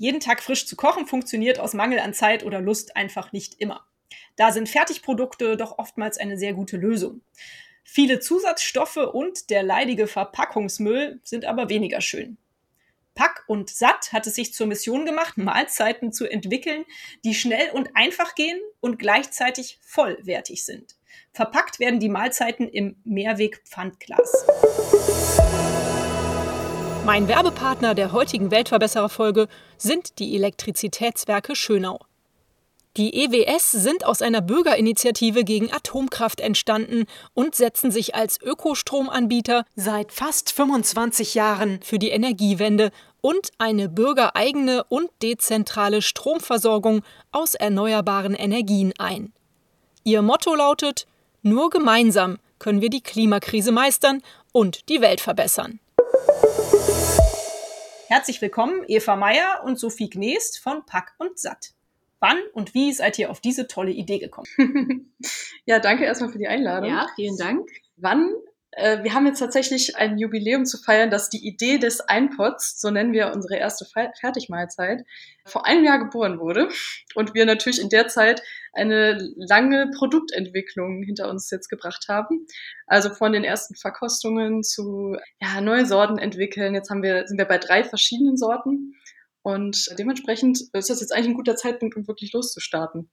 Jeden Tag frisch zu kochen funktioniert aus Mangel an Zeit oder Lust einfach nicht immer. Da sind Fertigprodukte doch oftmals eine sehr gute Lösung. Viele Zusatzstoffe und der leidige Verpackungsmüll sind aber weniger schön. Pack und Satt hat es sich zur Mission gemacht, Mahlzeiten zu entwickeln, die schnell und einfach gehen und gleichzeitig vollwertig sind. Verpackt werden die Mahlzeiten im Mehrweg-Pfandglas. Mein Werbepartner der heutigen Weltverbesserer-Folge sind die Elektrizitätswerke Schönau. Die EWS sind aus einer Bürgerinitiative gegen Atomkraft entstanden und setzen sich als Ökostromanbieter seit fast 25 Jahren für die Energiewende und eine bürgereigene und dezentrale Stromversorgung aus erneuerbaren Energien ein. Ihr Motto lautet nur gemeinsam können wir die Klimakrise meistern und die Welt verbessern. Herzlich willkommen, Eva Meyer und Sophie Gnest von Pack und Satt. Wann und wie seid ihr auf diese tolle Idee gekommen? ja, danke erstmal für die Einladung. Ja, vielen Dank. Wann wir haben jetzt tatsächlich ein Jubiläum zu feiern, dass die Idee des Einpots, so nennen wir unsere erste Fertigmahlzeit, vor einem Jahr geboren wurde und wir natürlich in der Zeit eine lange Produktentwicklung hinter uns jetzt gebracht haben. Also von den ersten Verkostungen zu ja, neue Sorten entwickeln. Jetzt haben wir, sind wir bei drei verschiedenen Sorten und dementsprechend ist das jetzt eigentlich ein guter Zeitpunkt, um wirklich loszustarten.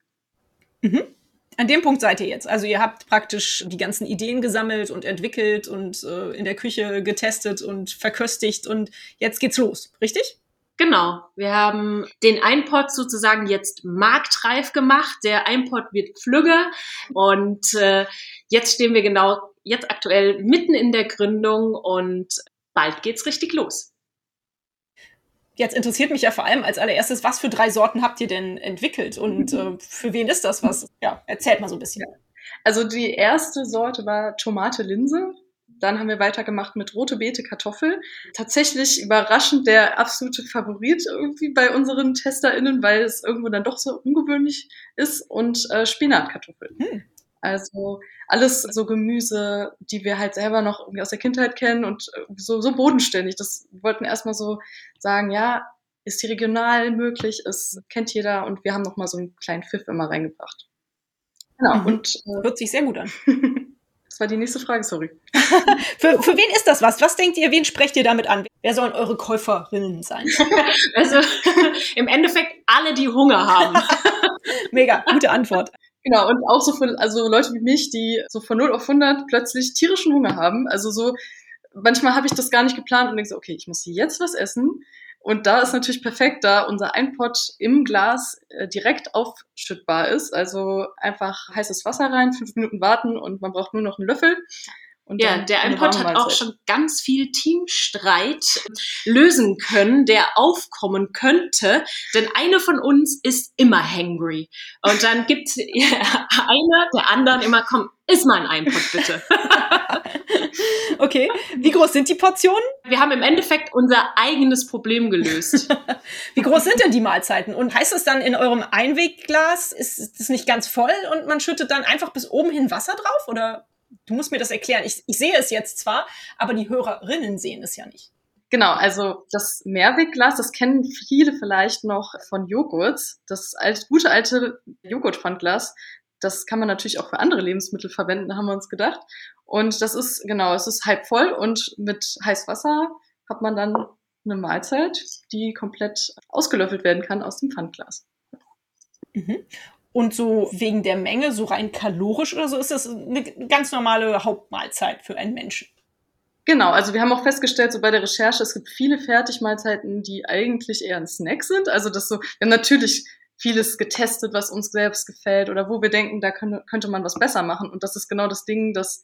Mhm an dem Punkt seid ihr jetzt. Also ihr habt praktisch die ganzen Ideen gesammelt und entwickelt und äh, in der Küche getestet und verköstigt und jetzt geht's los, richtig? Genau. Wir haben den iPod sozusagen jetzt marktreif gemacht. Der iPod wird flügge und äh, jetzt stehen wir genau jetzt aktuell mitten in der Gründung und bald geht's richtig los. Jetzt interessiert mich ja vor allem als allererstes, was für drei Sorten habt ihr denn entwickelt und äh, für wen ist das was? Ja, erzählt mal so ein bisschen. Also die erste Sorte war Tomate Linse. Dann haben wir weitergemacht mit rote Beete Kartoffel. Tatsächlich überraschend der absolute Favorit irgendwie bei unseren TesterInnen, weil es irgendwo dann doch so ungewöhnlich ist und äh, Spinatkartoffel. Hm. Also alles so Gemüse, die wir halt selber noch irgendwie aus der Kindheit kennen und äh, so, so bodenständig. Das wollten erstmal so sagen, ja, ist die regional möglich, es kennt jeder und wir haben noch mal so einen kleinen Pfiff immer reingebracht. Genau. Mhm. Und äh, hört sich sehr gut an. das war die nächste Frage, sorry. für, für wen ist das was? Was denkt ihr, wen sprecht ihr damit an? Wer sollen eure Käuferinnen sein? also im Endeffekt alle, die Hunger haben. Mega, gute Antwort. Genau, und auch so für also Leute wie mich, die so von 0 auf 100 plötzlich tierischen Hunger haben. Also so, manchmal habe ich das gar nicht geplant und denke so, okay, ich muss jetzt was essen. Und da ist natürlich perfekt, da unser Einpot im Glas äh, direkt aufschüttbar ist. Also einfach heißes Wasser rein, fünf Minuten warten und man braucht nur noch einen Löffel. Und ja, der iPod hat auch schon ganz viel Teamstreit lösen können, der aufkommen könnte. Denn eine von uns ist immer hangry. Und dann gibt einer der anderen immer, komm, iss mal ein iPod bitte. okay, wie groß sind die Portionen? Wir haben im Endeffekt unser eigenes Problem gelöst. wie groß sind denn die Mahlzeiten? Und heißt das dann in eurem Einwegglas, ist es nicht ganz voll und man schüttet dann einfach bis oben hin Wasser drauf? Oder du musst mir das erklären. Ich, ich sehe es jetzt zwar, aber die Hörerinnen sehen es ja nicht. Genau, also das Mehrwegglas, das kennen viele vielleicht noch von Joghurts. Das alte, gute alte Joghurtpfandglas, das kann man natürlich auch für andere Lebensmittel verwenden, haben wir uns gedacht. Und das ist, genau, es ist halb voll und mit Heißwasser hat man dann eine Mahlzeit, die komplett ausgelöffelt werden kann aus dem Pfandglas. Mhm. Und so wegen der Menge, so rein kalorisch oder so, ist das eine ganz normale Hauptmahlzeit für einen Menschen. Genau, also wir haben auch festgestellt, so bei der Recherche, es gibt viele Fertigmahlzeiten, die eigentlich eher ein Snack sind. Also das so, wir haben natürlich vieles getestet, was uns selbst gefällt oder wo wir denken, da könnte, könnte man was besser machen. Und das ist genau das Ding, dass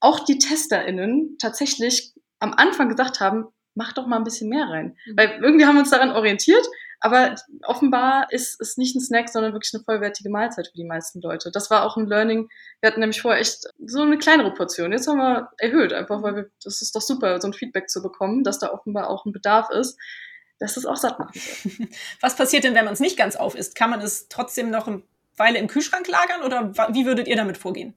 auch die TesterInnen tatsächlich am Anfang gesagt haben, mach doch mal ein bisschen mehr rein. Mhm. Weil irgendwie haben wir uns daran orientiert, Aber offenbar ist es nicht ein Snack, sondern wirklich eine vollwertige Mahlzeit für die meisten Leute. Das war auch ein Learning. Wir hatten nämlich vorher echt so eine kleinere Portion. Jetzt haben wir erhöht, einfach weil wir, das ist doch super, so ein Feedback zu bekommen, dass da offenbar auch ein Bedarf ist, dass es auch satt machen soll. Was passiert denn, wenn man es nicht ganz auf isst? Kann man es trotzdem noch eine Weile im Kühlschrank lagern oder wie würdet ihr damit vorgehen?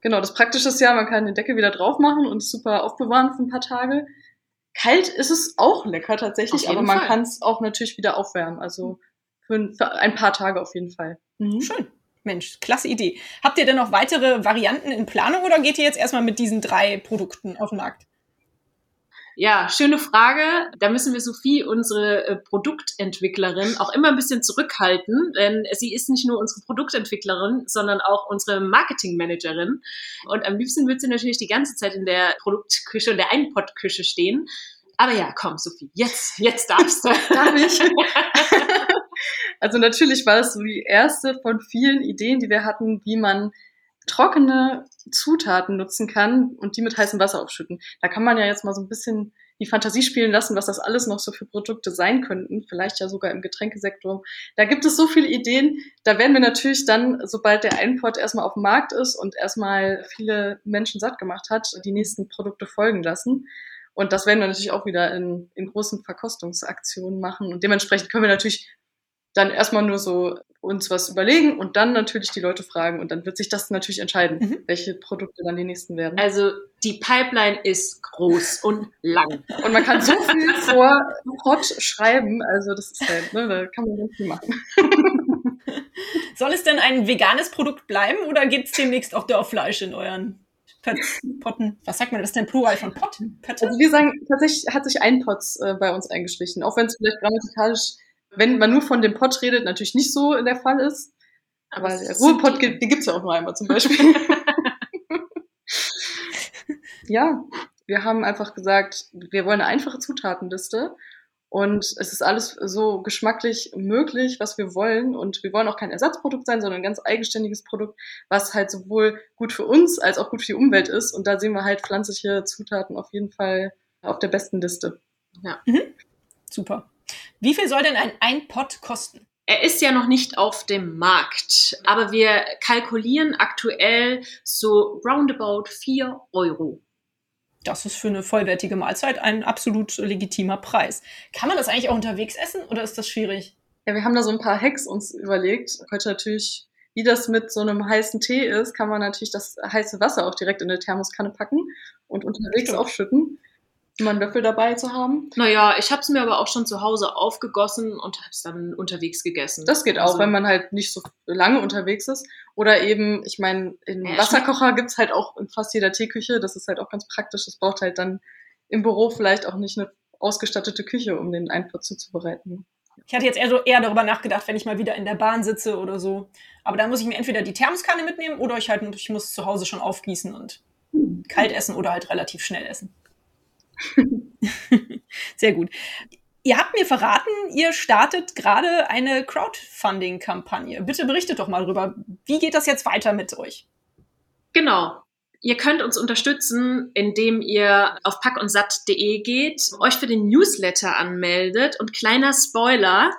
Genau, das Praktische ist ja, man kann den Deckel wieder drauf machen und super aufbewahren für ein paar Tage. Kalt ist es auch lecker tatsächlich, aber man kann es auch natürlich wieder aufwärmen. Also für ein, für ein paar Tage auf jeden Fall. Mhm. Schön. Mensch, klasse Idee. Habt ihr denn noch weitere Varianten in Planung oder geht ihr jetzt erstmal mit diesen drei Produkten auf den Markt? Ja, schöne Frage. Da müssen wir Sophie, unsere äh, Produktentwicklerin, auch immer ein bisschen zurückhalten, denn sie ist nicht nur unsere Produktentwicklerin, sondern auch unsere Marketingmanagerin. Und am liebsten wird sie natürlich die ganze Zeit in der Produktküche und der Einpottküche stehen. Aber ja, komm, Sophie, jetzt, jetzt darfst du. Darf ich? also natürlich war es so die erste von vielen Ideen, die wir hatten, wie man trockene Zutaten nutzen kann und die mit heißem Wasser aufschütten. Da kann man ja jetzt mal so ein bisschen die Fantasie spielen lassen, was das alles noch so für Produkte sein könnten, vielleicht ja sogar im Getränkesektor. Da gibt es so viele Ideen, da werden wir natürlich dann, sobald der Einport erstmal auf dem Markt ist und erstmal viele Menschen satt gemacht hat, die nächsten Produkte folgen lassen. Und das werden wir natürlich auch wieder in, in großen Verkostungsaktionen machen. Und dementsprechend können wir natürlich dann erstmal nur so uns was überlegen und dann natürlich die Leute fragen und dann wird sich das natürlich entscheiden, mhm. welche Produkte dann die nächsten werden. Also die Pipeline ist groß und lang. Und man kann so viel vor Hot schreiben, also das ist halt, ne, da kann man ganz viel machen. Soll es denn ein veganes Produkt bleiben oder gibt es demnächst auch Dörrfleisch in euren Potten? Was sagt man, das ist denn Plural von Pot? Also wir sagen, tatsächlich hat sich ein Potz äh, bei uns eingeschlichen, auch wenn es vielleicht grammatikalisch wenn man nur von dem Pott redet, natürlich nicht so in der Fall ist. Aber der Ruhepott, den gibt's ja auch nur einmal zum Beispiel. ja, wir haben einfach gesagt, wir wollen eine einfache Zutatenliste und es ist alles so geschmacklich möglich, was wir wollen. Und wir wollen auch kein Ersatzprodukt sein, sondern ein ganz eigenständiges Produkt, was halt sowohl gut für uns als auch gut für die Umwelt ist. Und da sehen wir halt pflanzliche Zutaten auf jeden Fall auf der besten Liste. Ja. Mhm. Super. Wie viel soll denn ein Einpott kosten? Er ist ja noch nicht auf dem Markt, aber wir kalkulieren aktuell so roundabout 4 Euro. Das ist für eine vollwertige Mahlzeit ein absolut legitimer Preis. Kann man das eigentlich auch unterwegs essen oder ist das schwierig? Ja, wir haben da so ein paar Hacks uns überlegt. Heute natürlich, wie das mit so einem heißen Tee ist, kann man natürlich das heiße Wasser auch direkt in eine Thermoskanne packen und unterwegs Stimmt. aufschütten immer einen Löffel dabei zu haben. Naja, ich habe es mir aber auch schon zu Hause aufgegossen und habe es dann unterwegs gegessen. Das geht auch, also, wenn man halt nicht so lange unterwegs ist. Oder eben, ich meine, in ja, Wasserkocher gibt's halt auch in fast jeder Teeküche. Das ist halt auch ganz praktisch. Das braucht halt dann im Büro vielleicht auch nicht eine ausgestattete Küche, um den Einpott zuzubereiten. Ich hatte jetzt eher, so, eher darüber nachgedacht, wenn ich mal wieder in der Bahn sitze oder so. Aber dann muss ich mir entweder die Thermoskanne mitnehmen oder ich halt ich muss zu Hause schon aufgießen und hm. kalt essen oder halt relativ schnell essen. Sehr gut. Ihr habt mir verraten, ihr startet gerade eine Crowdfunding-Kampagne. Bitte berichtet doch mal darüber. Wie geht das jetzt weiter mit euch? Genau. Ihr könnt uns unterstützen, indem ihr auf packundsat.de geht, euch für den Newsletter anmeldet und kleiner Spoiler,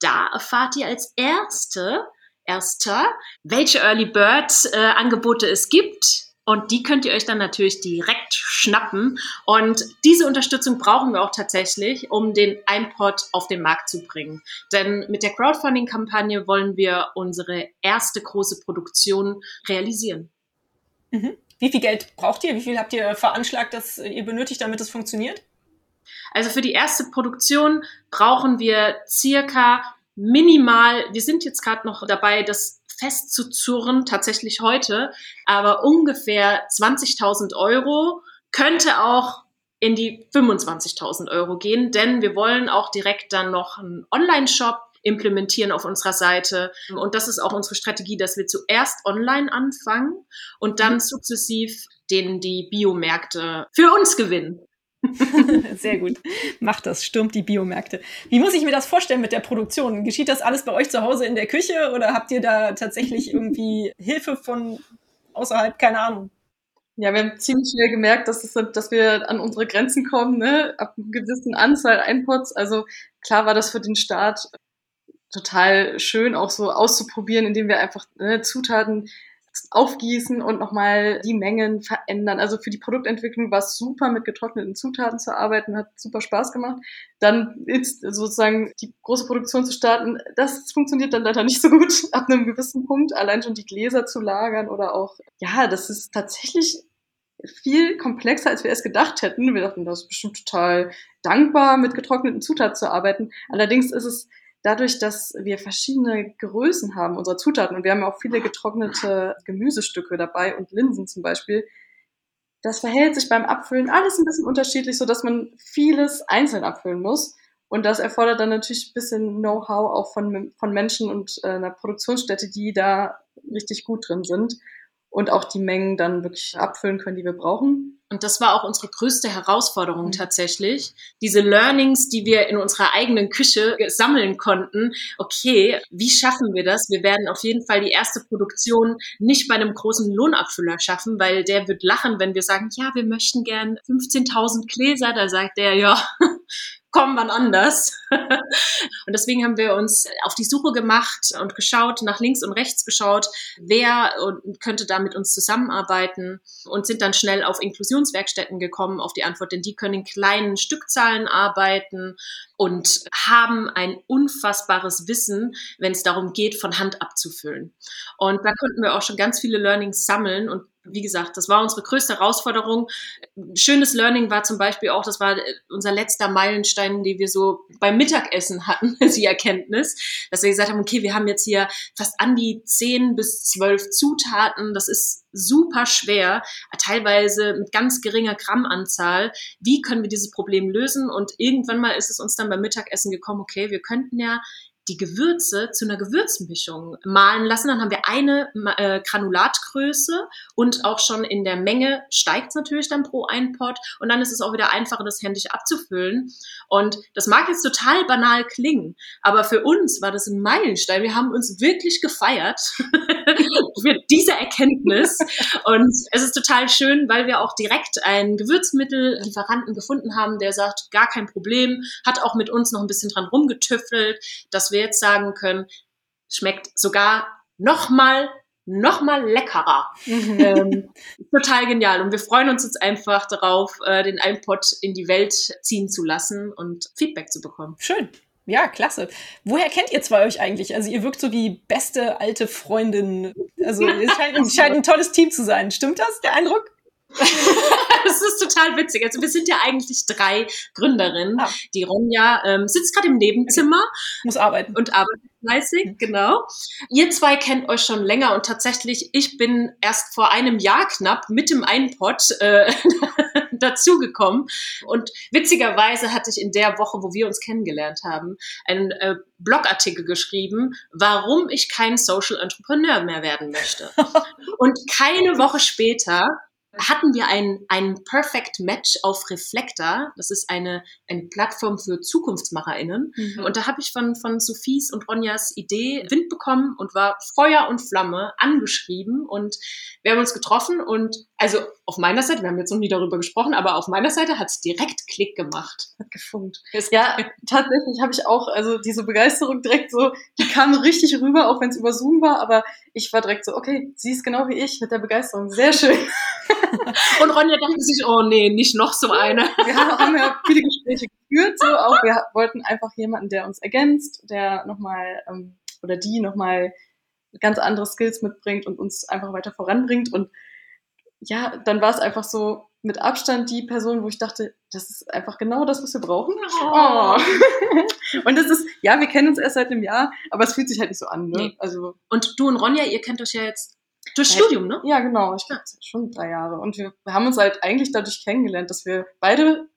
da erfahrt ihr als erste, erster, welche Early Bird äh, Angebote es gibt und die könnt ihr euch dann natürlich direkt schnappen. Und diese Unterstützung brauchen wir auch tatsächlich, um den iPod auf den Markt zu bringen. Denn mit der Crowdfunding-Kampagne wollen wir unsere erste große Produktion realisieren. Mhm. Wie viel Geld braucht ihr? Wie viel habt ihr veranschlagt, dass ihr benötigt, damit es funktioniert? Also für die erste Produktion brauchen wir circa minimal, wir sind jetzt gerade noch dabei, das festzuzurren, tatsächlich heute, aber ungefähr 20.000 Euro könnte auch in die 25.000 Euro gehen, denn wir wollen auch direkt dann noch einen Online-Shop implementieren auf unserer Seite. Und das ist auch unsere Strategie, dass wir zuerst online anfangen und dann sukzessiv den die Biomärkte für uns gewinnen. Sehr gut. Macht das, stürmt die Biomärkte. Wie muss ich mir das vorstellen mit der Produktion? Geschieht das alles bei euch zu Hause in der Küche oder habt ihr da tatsächlich irgendwie Hilfe von außerhalb? Keine Ahnung. Ja, wir haben ziemlich schnell gemerkt, dass, es, dass wir an unsere Grenzen kommen, ne? ab einer gewissen Anzahl Einpots. Also klar war das für den Start total schön, auch so auszuprobieren, indem wir einfach ne, Zutaten aufgießen und nochmal die Mengen verändern. Also für die Produktentwicklung war es super, mit getrockneten Zutaten zu arbeiten, hat super Spaß gemacht. Dann ist sozusagen die große Produktion zu starten, das funktioniert dann leider nicht so gut ab einem gewissen Punkt. Allein schon die Gläser zu lagern oder auch, ja, das ist tatsächlich viel komplexer, als wir es gedacht hätten. Wir dachten, das ist bestimmt total dankbar, mit getrockneten Zutaten zu arbeiten. Allerdings ist es dadurch, dass wir verschiedene Größen haben unserer Zutaten und wir haben auch viele getrocknete Gemüsestücke dabei und Linsen zum Beispiel, das verhält sich beim Abfüllen alles ein bisschen unterschiedlich, so dass man vieles einzeln abfüllen muss. Und das erfordert dann natürlich ein bisschen Know-how auch von, von Menschen und äh, einer Produktionsstätte, die da richtig gut drin sind und auch die Mengen dann wirklich abfüllen können, die wir brauchen. Und das war auch unsere größte Herausforderung mhm. tatsächlich. Diese Learnings, die wir in unserer eigenen Küche sammeln konnten. Okay, wie schaffen wir das? Wir werden auf jeden Fall die erste Produktion nicht bei einem großen Lohnabfüller schaffen, weil der wird lachen, wenn wir sagen, ja, wir möchten gern 15.000 Gläser. Da sagt der, ja, kommen wann anders. und deswegen haben wir uns auf die Suche gemacht und geschaut, nach links und rechts geschaut, wer könnte da mit uns zusammenarbeiten und sind dann schnell auf Inklusionswerkstätten gekommen, auf die Antwort, denn die können in kleinen Stückzahlen arbeiten und haben ein unfassbares Wissen, wenn es darum geht, von Hand abzufüllen. Und da konnten wir auch schon ganz viele Learnings sammeln und wie gesagt, das war unsere größte Herausforderung. Schönes Learning war zum Beispiel auch, das war unser letzter Meilenstein, den wir so beim Mittagessen hatten, die Erkenntnis, dass wir gesagt haben, okay, wir haben jetzt hier fast an die zehn bis zwölf Zutaten. Das ist super schwer, teilweise mit ganz geringer Grammanzahl. Wie können wir dieses Problem lösen? Und irgendwann mal ist es uns dann beim Mittagessen gekommen, okay, wir könnten ja die Gewürze zu einer Gewürzmischung mahlen lassen. Dann haben wir eine äh, Granulatgröße und auch schon in der Menge steigt es natürlich dann pro ein Pot und dann ist es auch wieder einfacher, das händisch abzufüllen. Und das mag jetzt total banal klingen, aber für uns war das ein Meilenstein. Wir haben uns wirklich gefeiert für diese Erkenntnis und es ist total schön, weil wir auch direkt einen Gewürzmittellieferanten gefunden haben, der sagt, gar kein Problem, hat auch mit uns noch ein bisschen dran rumgetüffelt, dass wir wir jetzt sagen können, schmeckt sogar noch mal noch mal leckerer. Mhm. Ähm, total genial. Und wir freuen uns jetzt einfach darauf, äh, den iPod in die Welt ziehen zu lassen und Feedback zu bekommen. Schön. Ja, klasse. Woher kennt ihr zwei euch eigentlich? Also ihr wirkt so wie beste alte Freundin. Also es scheint, es scheint ein tolles Team zu sein. Stimmt das, der Eindruck? das ist total witzig. Also wir sind ja eigentlich drei Gründerinnen. Ah. Die Ronja ähm, sitzt gerade im Nebenzimmer. Muss arbeiten. Und arbeitet fleißig, genau. Ihr zwei kennt euch schon länger und tatsächlich, ich bin erst vor einem Jahr knapp mit dem iPod äh, dazugekommen. Und witzigerweise hatte ich in der Woche, wo wir uns kennengelernt haben, einen äh, Blogartikel geschrieben, warum ich kein Social Entrepreneur mehr werden möchte. und keine Woche später hatten wir ein, ein Perfect Match auf Reflector. Das ist eine, eine Plattform für ZukunftsmacherInnen. Mhm. Und da habe ich von, von Sophies und Ronjas Idee Wind bekommen und war Feuer und Flamme angeschrieben. Und wir haben uns getroffen und also auf meiner Seite, wir haben jetzt noch nie darüber gesprochen, aber auf meiner Seite hat es direkt Klick gemacht. Hat gefunkt. Ja, tatsächlich habe ich auch, also diese Begeisterung direkt so, die kam richtig rüber, auch wenn es über Zoom war, aber ich war direkt so, okay, sie ist genau wie ich mit der Begeisterung. Sehr schön. Und Ronja dachte sich, oh nee, nicht noch so eine. Wir haben, ja viele Gespräche geführt, so auch. Wir wollten einfach jemanden, der uns ergänzt, der nochmal, ähm, oder die nochmal ganz andere Skills mitbringt und uns einfach weiter voranbringt. Und ja, dann war es einfach so mit Abstand die Person, wo ich dachte, das ist einfach genau das, was wir brauchen. Oh. und das ist, ja, wir kennen uns erst seit einem Jahr, aber es fühlt sich halt nicht so an. Ne? Nee. Also, und du und Ronja, ihr kennt euch ja jetzt durch ja, Studium, ne? Ja, genau. Ich glaube, schon drei Jahre. Und wir, wir haben uns halt eigentlich dadurch kennengelernt, dass wir beide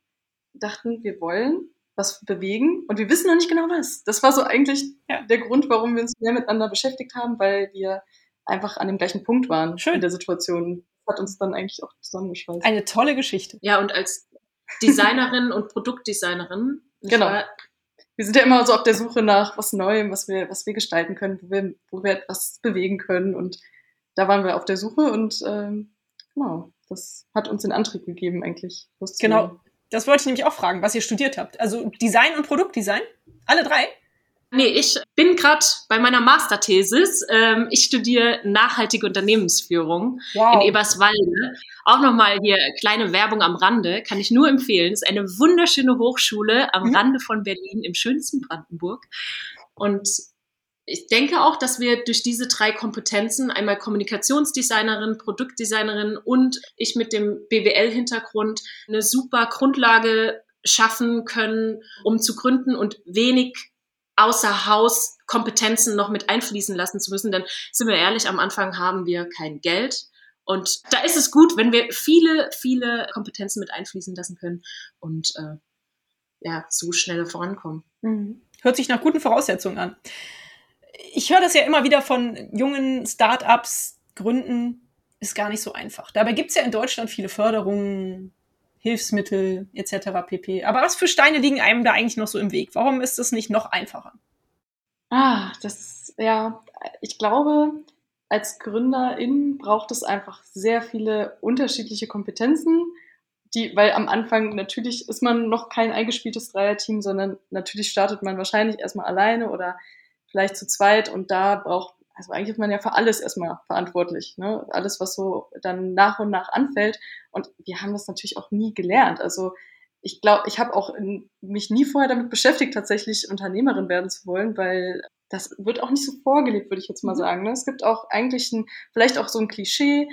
dachten, wir wollen was bewegen und wir wissen noch nicht genau was. Das war so eigentlich ja. der Grund, warum wir uns mehr miteinander beschäftigt haben, weil wir einfach an dem gleichen Punkt waren Schön. in der Situation. Das hat uns dann eigentlich auch zusammengeschweißt. Eine tolle Geschichte. Ja, und als Designerin und Produktdesignerin. Genau. War, wir sind ja immer so auf der Suche nach was Neuem, was wir, was wir gestalten können, wo wir, wo wir etwas bewegen können und da waren wir auf der Suche und ähm, genau, das hat uns den Antrieb gegeben, eigentlich. Genau. Das wollte ich nämlich auch fragen, was ihr studiert habt. Also Design und Produktdesign? Alle drei? Nee, ich bin gerade bei meiner Masterthesis. Ähm, ich studiere nachhaltige Unternehmensführung wow. in Eberswalde. Auch nochmal hier kleine Werbung am Rande, kann ich nur empfehlen. Es ist eine wunderschöne Hochschule am mhm. Rande von Berlin im schönsten Brandenburg. Und ich denke auch, dass wir durch diese drei Kompetenzen, einmal Kommunikationsdesignerin, Produktdesignerin und ich mit dem BWL-Hintergrund, eine super Grundlage schaffen können, um zu gründen und wenig außer Haus Kompetenzen noch mit einfließen lassen zu müssen. Denn sind wir ehrlich, am Anfang haben wir kein Geld. Und da ist es gut, wenn wir viele, viele Kompetenzen mit einfließen lassen können und äh, ja, so schneller vorankommen. Mhm. Hört sich nach guten Voraussetzungen an. Ich höre das ja immer wieder von jungen Start-ups, Gründen ist gar nicht so einfach. Dabei gibt es ja in Deutschland viele Förderungen, Hilfsmittel etc. pp. Aber was für Steine liegen einem da eigentlich noch so im Weg? Warum ist es nicht noch einfacher? Ah, das ja, ich glaube, als Gründerin braucht es einfach sehr viele unterschiedliche Kompetenzen, die, weil am Anfang natürlich ist man noch kein eingespieltes Dreierteam, sondern natürlich startet man wahrscheinlich erstmal alleine oder vielleicht zu zweit und da braucht also eigentlich ist man ja für alles erstmal verantwortlich, ne? Alles, was so dann nach und nach anfällt. Und wir haben das natürlich auch nie gelernt. Also ich glaube, ich habe auch in, mich nie vorher damit beschäftigt, tatsächlich Unternehmerin werden zu wollen, weil das wird auch nicht so vorgelebt, würde ich jetzt mal mhm. sagen. Ne? Es gibt auch eigentlich ein, vielleicht auch so ein Klischee,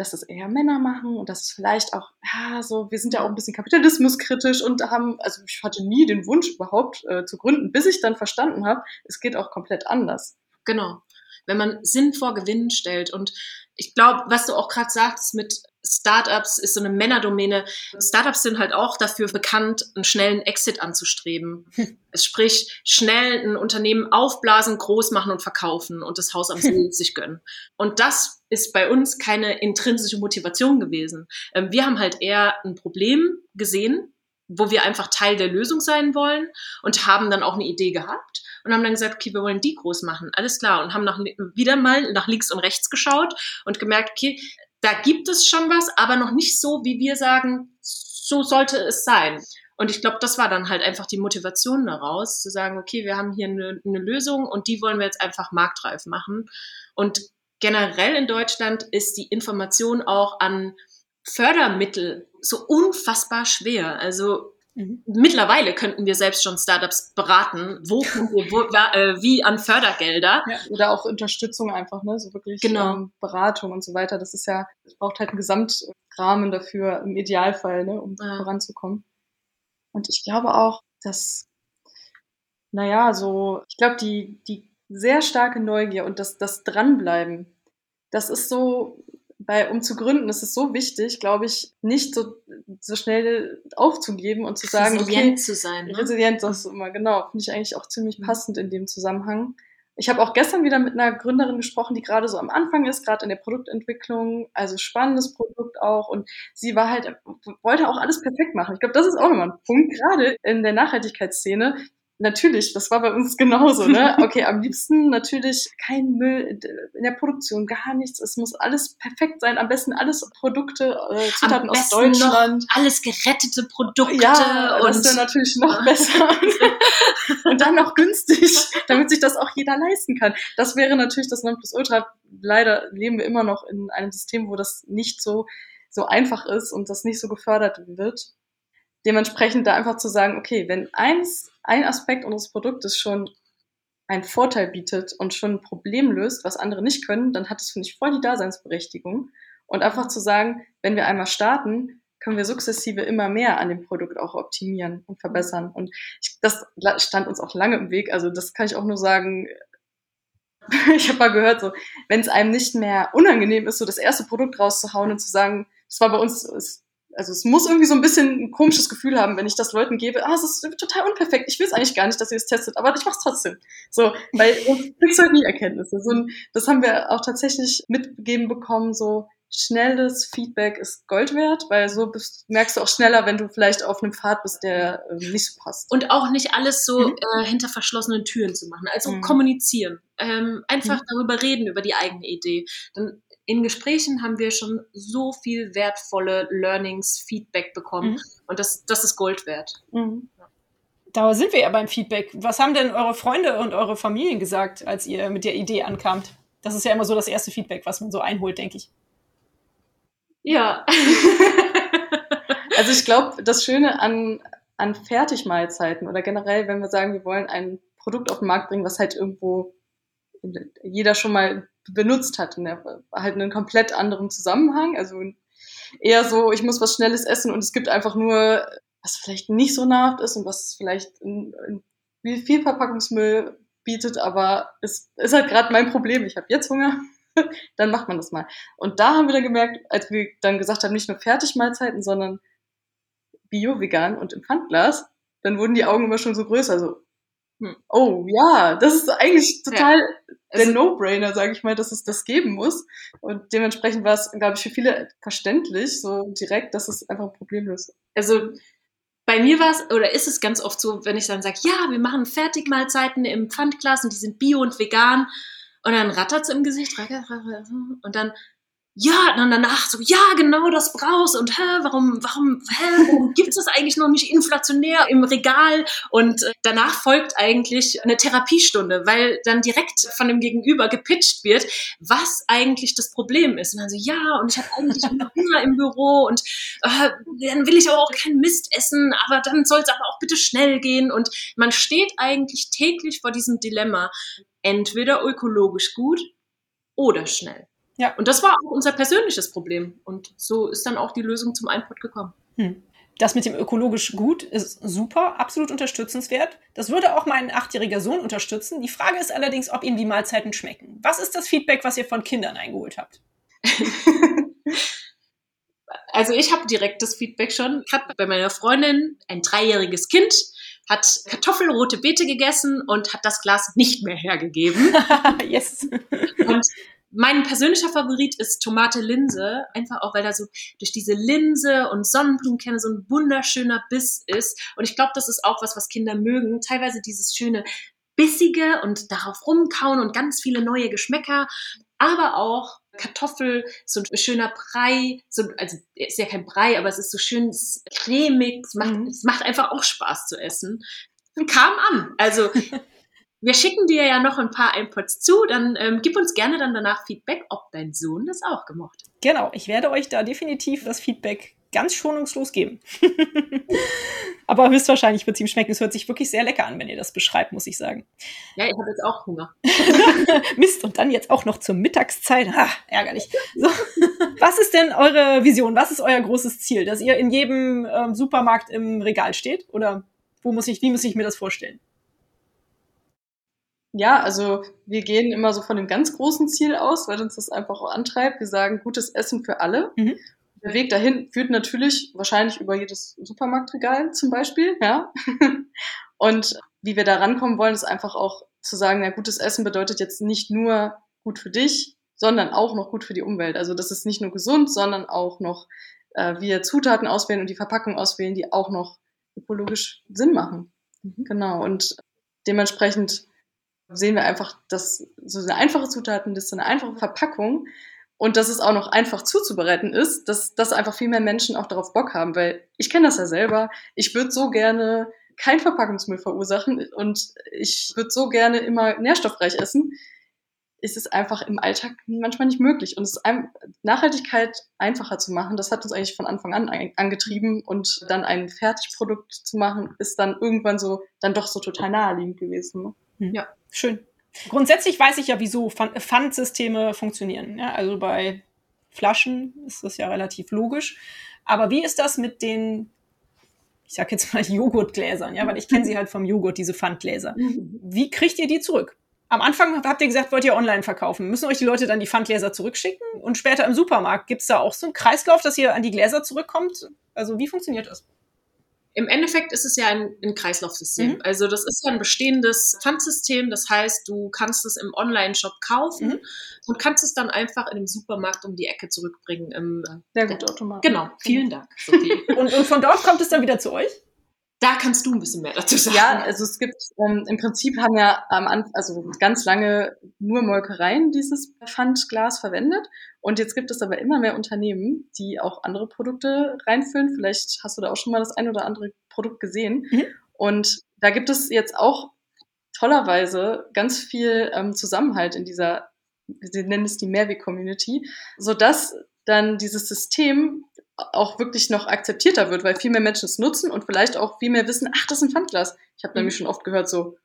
dass das eher Männer machen und dass es vielleicht auch, ja, so, wir sind ja auch ein bisschen kapitalismuskritisch und haben, also ich hatte nie den Wunsch überhaupt äh, zu gründen, bis ich dann verstanden habe, es geht auch komplett anders. Genau wenn man Sinn vor Gewinn stellt. Und ich glaube, was du auch gerade sagst mit Startups ist so eine Männerdomäne. Startups sind halt auch dafür bekannt, einen schnellen Exit anzustreben. Es sprich, schnell ein Unternehmen aufblasen, groß machen und verkaufen und das Haus am See sich gönnen. Und das ist bei uns keine intrinsische Motivation gewesen. Ähm, wir haben halt eher ein Problem gesehen, wo wir einfach Teil der Lösung sein wollen und haben dann auch eine Idee gehabt und haben dann gesagt, okay, wir wollen die groß machen, alles klar und haben nach, wieder mal nach links und rechts geschaut und gemerkt, okay, da gibt es schon was, aber noch nicht so, wie wir sagen, so sollte es sein. Und ich glaube, das war dann halt einfach die Motivation daraus, zu sagen, okay, wir haben hier eine, eine Lösung und die wollen wir jetzt einfach marktreif machen. Und generell in Deutschland ist die Information auch an Fördermittel so unfassbar schwer. Also Mhm. Mittlerweile könnten wir selbst schon Startups beraten, wo wir wo, äh, wie an Fördergelder. Ja, oder auch Unterstützung einfach, ne? So wirklich genau. ähm, Beratung und so weiter. Das ist ja, es braucht halt einen Gesamtrahmen dafür im Idealfall, ne, um ja. voranzukommen. Und ich glaube auch, dass, naja, so, ich glaube, die, die sehr starke Neugier und das, das Dranbleiben, das ist so weil um zu gründen ist es so wichtig, glaube ich, nicht so, so schnell aufzugeben und zu sagen, resilient okay, zu sein. Ne? Resilient, das ist immer genau, finde ich eigentlich auch ziemlich mhm. passend in dem Zusammenhang. Ich habe auch gestern wieder mit einer Gründerin gesprochen, die gerade so am Anfang ist, gerade in der Produktentwicklung, also spannendes Produkt auch. Und sie war halt, wollte auch alles perfekt machen. Ich glaube, das ist auch immer ein Punkt, gerade in der Nachhaltigkeitsszene natürlich, das war bei uns genauso, ne? Okay, am liebsten natürlich kein Müll in der Produktion, gar nichts. Es muss alles perfekt sein. Am besten alles Produkte, äh, Zutaten aus Deutschland. alles gerettete Produkte. Ja, und das wäre natürlich noch besser. und dann noch günstig, damit sich das auch jeder leisten kann. Das wäre natürlich das Nonplusultra. Leider leben wir immer noch in einem System, wo das nicht so, so einfach ist und das nicht so gefördert wird. Dementsprechend da einfach zu sagen, okay, wenn eins ein Aspekt unseres Produktes schon einen Vorteil bietet und schon ein Problem löst, was andere nicht können, dann hat es, finde ich, voll die Daseinsberechtigung. Und einfach zu sagen, wenn wir einmal starten, können wir sukzessive immer mehr an dem Produkt auch optimieren und verbessern. Und ich, das stand uns auch lange im Weg. Also das kann ich auch nur sagen. ich habe mal gehört, so wenn es einem nicht mehr unangenehm ist, so das erste Produkt rauszuhauen und zu sagen, das war bei uns, also es muss irgendwie so ein bisschen ein komisches Gefühl haben, wenn ich das Leuten gebe, ah, es ist total unperfekt, ich will es eigentlich gar nicht, dass ihr es testet, aber ich mach's trotzdem. So, weil du kriegst halt nie Erkenntnisse. So, das haben wir auch tatsächlich mitgegeben bekommen, so schnelles Feedback ist Gold wert, weil so bist, merkst du auch schneller, wenn du vielleicht auf einem Pfad bist, der äh, nicht so passt. Und auch nicht alles so mhm. äh, hinter verschlossenen Türen zu machen. Also mhm. kommunizieren. Ähm, einfach mhm. darüber reden, über die eigene Idee. Dann in Gesprächen haben wir schon so viel wertvolle Learnings, Feedback bekommen. Mhm. Und das, das ist Gold wert. Mhm. Da sind wir ja beim Feedback. Was haben denn eure Freunde und eure Familien gesagt, als ihr mit der Idee ankamt? Das ist ja immer so das erste Feedback, was man so einholt, denke ich. Ja. also ich glaube, das Schöne an, an Fertigmahlzeiten oder generell, wenn wir sagen, wir wollen ein Produkt auf den Markt bringen, was halt irgendwo jeder schon mal benutzt hat, in der, halt einen komplett anderen Zusammenhang. Also eher so, ich muss was Schnelles essen und es gibt einfach nur, was vielleicht nicht so nahrhaft ist und was vielleicht in, in viel Verpackungsmüll bietet, aber es ist halt gerade mein Problem. Ich habe jetzt Hunger, dann macht man das mal. Und da haben wir dann gemerkt, als wir dann gesagt haben, nicht nur Fertigmahlzeiten, sondern Bio, vegan und im Pfandglas, dann wurden die Augen immer schon so größer, so, hm. Oh ja, das ist eigentlich total ja. der No-Brainer, sage ich mal, dass es das geben muss. Und dementsprechend war es, glaube ich, für viele verständlich, so direkt, dass es einfach ein Problem ist. Also bei mir war es oder ist es ganz oft so, wenn ich dann sage, ja, wir machen Fertigmahlzeiten im Pfandglas und die sind bio und vegan. Und dann rattert es im Gesicht und dann, ja, dann danach so, ja, genau, das brauchst und hä, warum, warum, hä, warum gibt es das eigentlich noch nicht inflationär im Regal? Und äh, danach folgt eigentlich eine Therapiestunde, weil dann direkt von dem Gegenüber gepitcht wird, was eigentlich das Problem ist. Und dann so, ja, und ich habe eigentlich noch Hunger im Büro und äh, dann will ich aber auch keinen Mist essen, aber dann soll es aber auch bitte schnell gehen. Und man steht eigentlich täglich vor diesem Dilemma, entweder ökologisch gut oder schnell. Ja. Und das war auch unser persönliches Problem. Und so ist dann auch die Lösung zum iPod gekommen. Hm. Das mit dem ökologisch gut ist super, absolut unterstützenswert. Das würde auch mein achtjähriger Sohn unterstützen. Die Frage ist allerdings, ob ihm die Mahlzeiten schmecken. Was ist das Feedback, was ihr von Kindern eingeholt habt? also ich habe direkt das Feedback schon. Ich habe bei meiner Freundin ein dreijähriges Kind, hat Kartoffelrote Beete gegessen und hat das Glas nicht mehr hergegeben. yes. Und mein persönlicher Favorit ist Tomate Linse, einfach auch, weil da so durch diese Linse und Sonnenblumenkerne so ein wunderschöner Biss ist. Und ich glaube, das ist auch was, was Kinder mögen. Teilweise dieses schöne Bissige und darauf rumkauen und ganz viele neue Geschmäcker. Aber auch Kartoffel, so ein schöner Brei, so, also ist ja kein Brei, aber es ist so schön cremig, es macht, mhm. es macht einfach auch Spaß zu essen. Kam an. Also Wir schicken dir ja noch ein paar iPods zu, dann ähm, gib uns gerne dann danach Feedback, ob dein Sohn das auch gemocht hat. Genau, ich werde euch da definitiv das Feedback ganz schonungslos geben. Aber höchstwahrscheinlich wird es ihm schmecken. Es hört sich wirklich sehr lecker an, wenn ihr das beschreibt, muss ich sagen. Ja, ich habe jetzt auch Hunger. Mist, und dann jetzt auch noch zur Mittagszeit. Ha, ärgerlich. So. Was ist denn eure Vision? Was ist euer großes Ziel? Dass ihr in jedem ähm, Supermarkt im Regal steht? Oder wo muss ich, wie muss ich mir das vorstellen? Ja, also wir gehen immer so von dem ganz großen Ziel aus, weil uns das einfach auch antreibt. Wir sagen gutes Essen für alle. Mhm. Der Weg dahin führt natürlich wahrscheinlich über jedes Supermarktregal zum Beispiel, ja. Und wie wir da rankommen wollen, ist einfach auch zu sagen, ja, gutes Essen bedeutet jetzt nicht nur gut für dich, sondern auch noch gut für die Umwelt. Also das ist nicht nur gesund, sondern auch noch äh, wir Zutaten auswählen und die Verpackung auswählen, die auch noch ökologisch Sinn machen. Mhm. Genau. Und dementsprechend sehen wir einfach, dass so eine einfache Zutatenliste, eine einfache Verpackung und dass es auch noch einfach zuzubereiten ist, dass, dass einfach viel mehr Menschen auch darauf Bock haben, weil ich kenne das ja selber. Ich würde so gerne kein Verpackungsmüll verursachen und ich würde so gerne immer nährstoffreich essen. Ist es einfach im Alltag manchmal nicht möglich. Und es ist ein, Nachhaltigkeit einfacher zu machen, das hat uns eigentlich von Anfang an angetrieben und dann ein Fertigprodukt zu machen, ist dann irgendwann so, dann doch so total naheliegend gewesen. Ne? Hm. Ja, schön. Grundsätzlich weiß ich ja, wieso Pfandsysteme funktionieren. Ja, also bei Flaschen ist das ja relativ logisch. Aber wie ist das mit den, ich sag jetzt mal Joghurtgläsern, ja, weil ich kenne sie halt vom Joghurt, diese Pfandgläser. Mhm. Wie kriegt ihr die zurück? Am Anfang habt ihr gesagt, wollt ihr online verkaufen. Müssen euch die Leute dann die Pfandgläser zurückschicken? Und später im Supermarkt gibt es da auch so einen Kreislauf, dass ihr an die Gläser zurückkommt? Also wie funktioniert das? Im Endeffekt ist es ja ein, ein Kreislaufsystem. Mhm. Also das ist ja ein bestehendes Pfandsystem. Das heißt, du kannst es im Online-Shop kaufen mhm. und kannst es dann einfach in dem Supermarkt um die Ecke zurückbringen. Im, Sehr gut, Automat. Genau, vielen Dank. Sophie. und, und von dort kommt es dann wieder zu euch? Da kannst du ein bisschen mehr dazu sagen. Ja, also es gibt ähm, im Prinzip haben ja am Anfang, also ganz lange nur Molkereien dieses Pfandglas verwendet. Und jetzt gibt es aber immer mehr Unternehmen, die auch andere Produkte reinfüllen. Vielleicht hast du da auch schon mal das ein oder andere Produkt gesehen. Mhm. Und da gibt es jetzt auch tollerweise ganz viel ähm, Zusammenhalt in dieser, sie nennen es die Mehrweg-Community, sodass dann dieses System auch wirklich noch akzeptierter wird, weil viel mehr Menschen es nutzen und vielleicht auch viel mehr wissen, ach, das ist ein Pfandglas. Ich habe mhm. nämlich schon oft gehört so,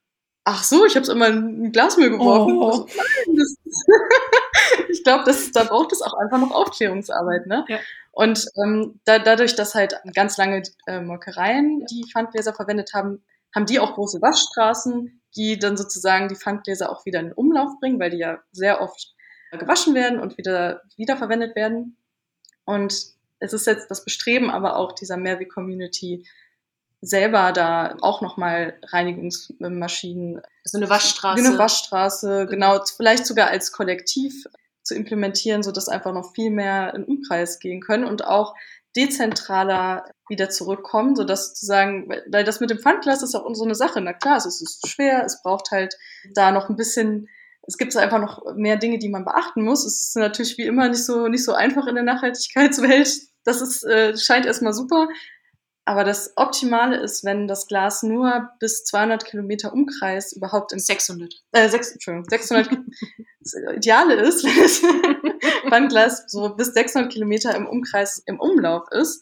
ach so, ich habe es immer in ein Glasmüll geworfen. Oh. ich glaube, da braucht es auch einfach noch Aufklärungsarbeit. Ne? Ja. Und ähm, da, dadurch, dass halt ganz lange äh, Molkereien die Pfandgläser verwendet haben, haben die auch große Waschstraßen, die dann sozusagen die Pfandgläser auch wieder in den Umlauf bringen, weil die ja sehr oft gewaschen werden und wieder wiederverwendet werden. Und es ist jetzt das Bestreben aber auch dieser Mehrweg-Community, selber da auch nochmal Reinigungsmaschinen. So eine Waschstraße. Eine Waschstraße, genau, vielleicht sogar als Kollektiv zu implementieren, so dass einfach noch viel mehr in Umkreis gehen können und auch dezentraler wieder zurückkommen, so dass sozusagen, weil das mit dem Pfandglas ist auch so eine Sache. Na klar, es ist schwer, es braucht halt da noch ein bisschen es gibt einfach noch mehr Dinge, die man beachten muss. Es ist natürlich wie immer nicht so, nicht so einfach in der Nachhaltigkeitswelt. Das ist, äh, scheint erstmal super. Aber das Optimale ist, wenn das Glas nur bis 200 Kilometer Umkreis überhaupt in 600. Äh, 6, Entschuldigung, 600 das Ideale ist, wenn das Pfandglas so bis 600 Kilometer im Umkreis im Umlauf ist,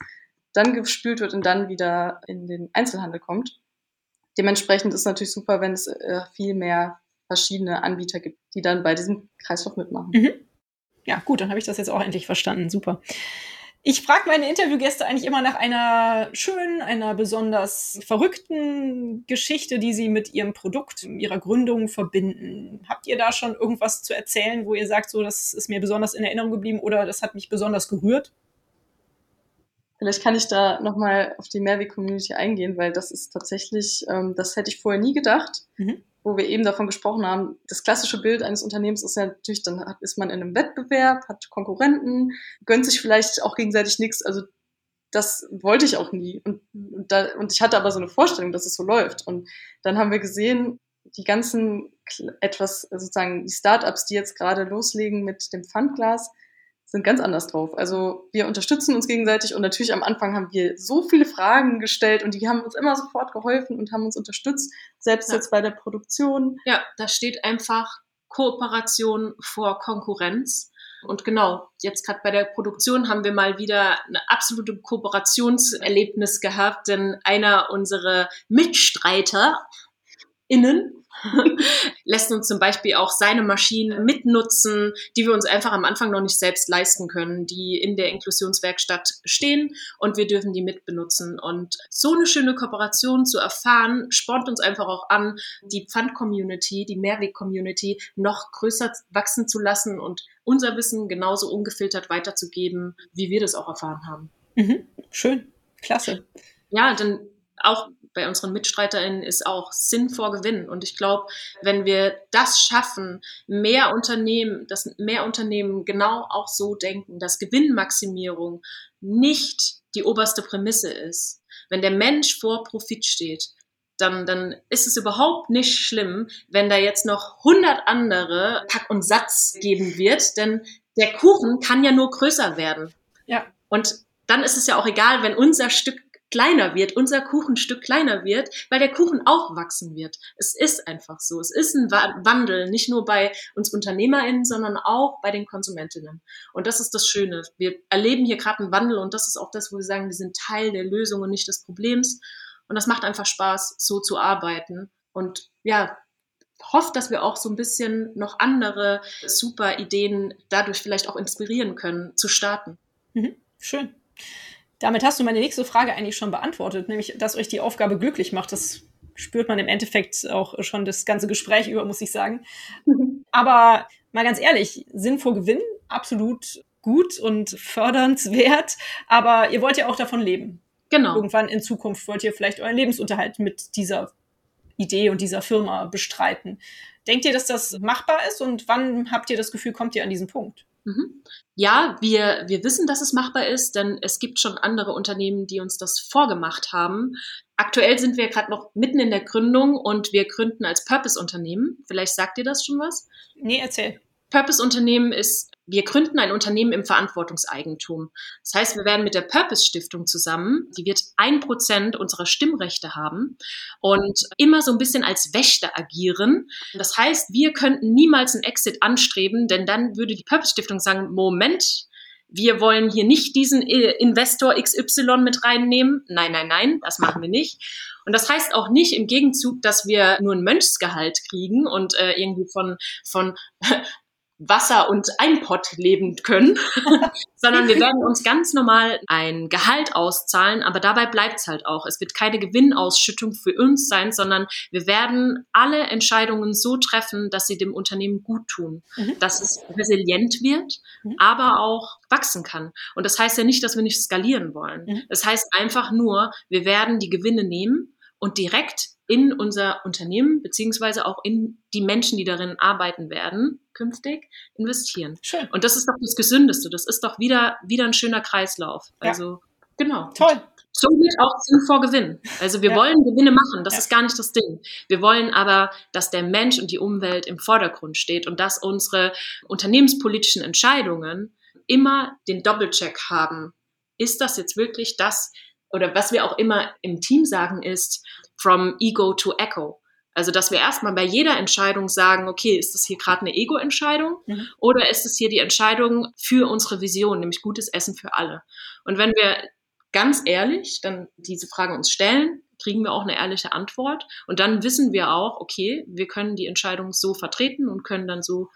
dann gespült wird und dann wieder in den Einzelhandel kommt. Dementsprechend ist natürlich super, wenn es äh, viel mehr verschiedene Anbieter gibt, die dann bei diesem Kreislauf mitmachen. Mhm. Ja, gut, dann habe ich das jetzt auch endlich verstanden. Super. Ich frage meine Interviewgäste eigentlich immer nach einer schönen, einer besonders verrückten Geschichte, die sie mit ihrem Produkt, ihrer Gründung verbinden. Habt ihr da schon irgendwas zu erzählen, wo ihr sagt, so, das ist mir besonders in Erinnerung geblieben oder das hat mich besonders gerührt? Vielleicht kann ich da nochmal auf die Mehrweg-Community eingehen, weil das ist tatsächlich, ähm, das hätte ich vorher nie gedacht. Mhm wo wir eben davon gesprochen haben, das klassische Bild eines Unternehmens ist ja natürlich, dann hat, ist man in einem Wettbewerb, hat Konkurrenten, gönnt sich vielleicht auch gegenseitig nichts. Also das wollte ich auch nie. Und, und, da, und ich hatte aber so eine Vorstellung, dass es so läuft. Und dann haben wir gesehen, die ganzen etwas, sozusagen die Startups, die jetzt gerade loslegen mit dem Pfandglas, sind ganz anders drauf. Also wir unterstützen uns gegenseitig und natürlich am Anfang haben wir so viele Fragen gestellt und die haben uns immer sofort geholfen und haben uns unterstützt, selbst ja. jetzt bei der Produktion. Ja, da steht einfach Kooperation vor Konkurrenz. Und genau, jetzt gerade bei der Produktion haben wir mal wieder eine absolute Kooperationserlebnis gehabt, denn einer unserer Mitstreiter innen lässt uns zum Beispiel auch seine Maschinen mitnutzen, die wir uns einfach am Anfang noch nicht selbst leisten können, die in der Inklusionswerkstatt stehen und wir dürfen die mitbenutzen. Und so eine schöne Kooperation zu erfahren, spornt uns einfach auch an, die Pfand-Community, die Mehrweg-Community noch größer wachsen zu lassen und unser Wissen genauso ungefiltert weiterzugeben, wie wir das auch erfahren haben. Mhm. Schön, klasse. Ja, dann auch bei unseren MitstreiterInnen ist auch Sinn vor Gewinn. Und ich glaube, wenn wir das schaffen, mehr Unternehmen, dass mehr Unternehmen genau auch so denken, dass Gewinnmaximierung nicht die oberste Prämisse ist. Wenn der Mensch vor Profit steht, dann, dann ist es überhaupt nicht schlimm, wenn da jetzt noch 100 andere Pack und Satz geben wird, denn der Kuchen kann ja nur größer werden. Ja. Und dann ist es ja auch egal, wenn unser Stück kleiner wird, unser Kuchenstück kleiner wird, weil der Kuchen auch wachsen wird. Es ist einfach so. Es ist ein Wandel, nicht nur bei uns UnternehmerInnen, sondern auch bei den KonsumentInnen. Und das ist das Schöne. Wir erleben hier gerade einen Wandel und das ist auch das, wo wir sagen, wir sind Teil der Lösung und nicht des Problems. Und das macht einfach Spaß, so zu arbeiten. Und ja, hofft, dass wir auch so ein bisschen noch andere super Ideen dadurch vielleicht auch inspirieren können, zu starten. Mhm. Schön. Damit hast du meine nächste Frage eigentlich schon beantwortet, nämlich, dass euch die Aufgabe glücklich macht. Das spürt man im Endeffekt auch schon das ganze Gespräch über, muss ich sagen. Aber mal ganz ehrlich, Sinn vor Gewinn, absolut gut und fördernswert, aber ihr wollt ja auch davon leben. Genau. Irgendwann in Zukunft wollt ihr vielleicht euren Lebensunterhalt mit dieser Idee und dieser Firma bestreiten. Denkt ihr, dass das machbar ist und wann habt ihr das Gefühl, kommt ihr an diesen Punkt? Mhm. Ja, wir, wir wissen, dass es machbar ist, denn es gibt schon andere Unternehmen, die uns das vorgemacht haben. Aktuell sind wir gerade noch mitten in der Gründung und wir gründen als Purpose-Unternehmen. Vielleicht sagt ihr das schon was? Nee, erzähl. Purpose-Unternehmen ist wir gründen ein Unternehmen im Verantwortungseigentum. Das heißt, wir werden mit der Purpose Stiftung zusammen, die wird ein Prozent unserer Stimmrechte haben und immer so ein bisschen als Wächter agieren. Das heißt, wir könnten niemals einen Exit anstreben, denn dann würde die Purpose Stiftung sagen, Moment, wir wollen hier nicht diesen Investor XY mit reinnehmen. Nein, nein, nein, das machen wir nicht. Und das heißt auch nicht im Gegenzug, dass wir nur ein Mönchsgehalt kriegen und äh, irgendwie von, von Wasser und Einpott leben können, sondern wir werden uns ganz normal ein Gehalt auszahlen, aber dabei bleibt es halt auch. Es wird keine Gewinnausschüttung für uns sein, sondern wir werden alle Entscheidungen so treffen, dass sie dem Unternehmen gut tun, mhm. dass es resilient wird, mhm. aber auch wachsen kann. Und das heißt ja nicht, dass wir nicht skalieren wollen. Mhm. Das heißt einfach nur, wir werden die Gewinne nehmen und direkt in unser Unternehmen beziehungsweise auch in die Menschen, die darin arbeiten werden, künftig investieren. Schön. Und das ist doch das Gesündeste. Das ist doch wieder, wieder ein schöner Kreislauf. Also, ja. genau. Toll. So wird auch Sinn vor Gewinn. Also wir ja. wollen Gewinne machen, das ja. ist gar nicht das Ding. Wir wollen aber, dass der Mensch und die Umwelt im Vordergrund steht und dass unsere unternehmenspolitischen Entscheidungen immer den Doppelcheck haben. Ist das jetzt wirklich das, oder was wir auch immer im Team sagen, ist from ego to echo. Also, dass wir erstmal bei jeder Entscheidung sagen, okay, ist das hier gerade eine Ego-Entscheidung mhm. oder ist es hier die Entscheidung für unsere Vision, nämlich gutes Essen für alle? Und wenn wir ganz ehrlich dann diese Frage uns stellen, kriegen wir auch eine ehrliche Antwort und dann wissen wir auch, okay, wir können die Entscheidung so vertreten und können dann so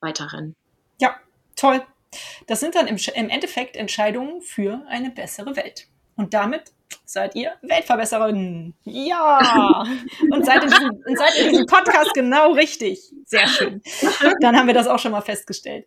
weiterrennen. Ja, toll. Das sind dann im, im Endeffekt Entscheidungen für eine bessere Welt. Und damit seid ihr Weltverbesserin. Ja! Und seid in, diesem, und seid in diesem Podcast genau richtig. Sehr schön. Dann haben wir das auch schon mal festgestellt.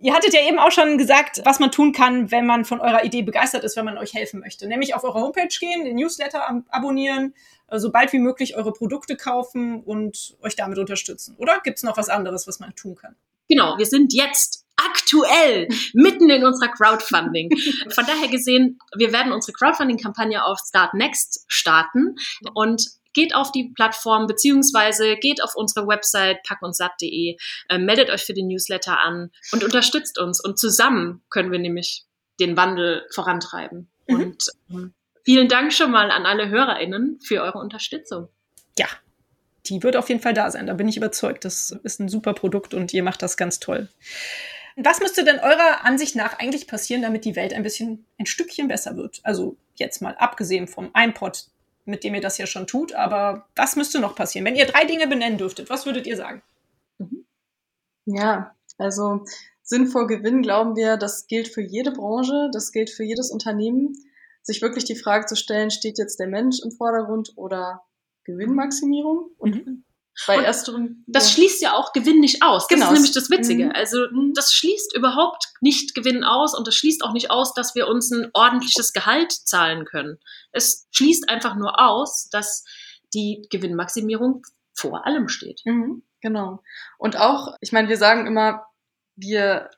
Ihr hattet ja eben auch schon gesagt, was man tun kann, wenn man von eurer Idee begeistert ist, wenn man euch helfen möchte. Nämlich auf eure Homepage gehen, den Newsletter abonnieren, äh, so bald wie möglich eure Produkte kaufen und euch damit unterstützen. Oder gibt es noch was anderes, was man tun kann? Genau, wir sind jetzt aktuell mitten in unserer Crowdfunding. Von daher gesehen, wir werden unsere Crowdfunding-Kampagne auf Start Next starten und geht auf die Plattform beziehungsweise geht auf unsere Website packundsat.de, äh, meldet euch für den Newsletter an und unterstützt uns. Und zusammen können wir nämlich den Wandel vorantreiben. Mhm. Und ähm, vielen Dank schon mal an alle HörerInnen für eure Unterstützung. Ja, die wird auf jeden Fall da sein. Da bin ich überzeugt. Das ist ein super Produkt und ihr macht das ganz toll. Was müsste denn eurer Ansicht nach eigentlich passieren, damit die Welt ein bisschen ein Stückchen besser wird? Also jetzt mal abgesehen vom iPod, mit dem ihr das ja schon tut, aber was müsste noch passieren? Wenn ihr drei Dinge benennen dürftet, was würdet ihr sagen? Mhm. Ja, also Sinn vor Gewinn glauben wir, das gilt für jede Branche, das gilt für jedes Unternehmen, sich wirklich die Frage zu stellen, steht jetzt der Mensch im Vordergrund oder Gewinnmaximierung? Und mhm. Bei und ersterem. Das ja. schließt ja auch Gewinn nicht aus. Das genau. ist nämlich das Witzige. Mhm. Also das schließt überhaupt nicht Gewinn aus und das schließt auch nicht aus, dass wir uns ein ordentliches Gehalt zahlen können. Es schließt einfach nur aus, dass die Gewinnmaximierung vor allem steht. Mhm. Genau. Und auch, ich meine, wir sagen immer, wir,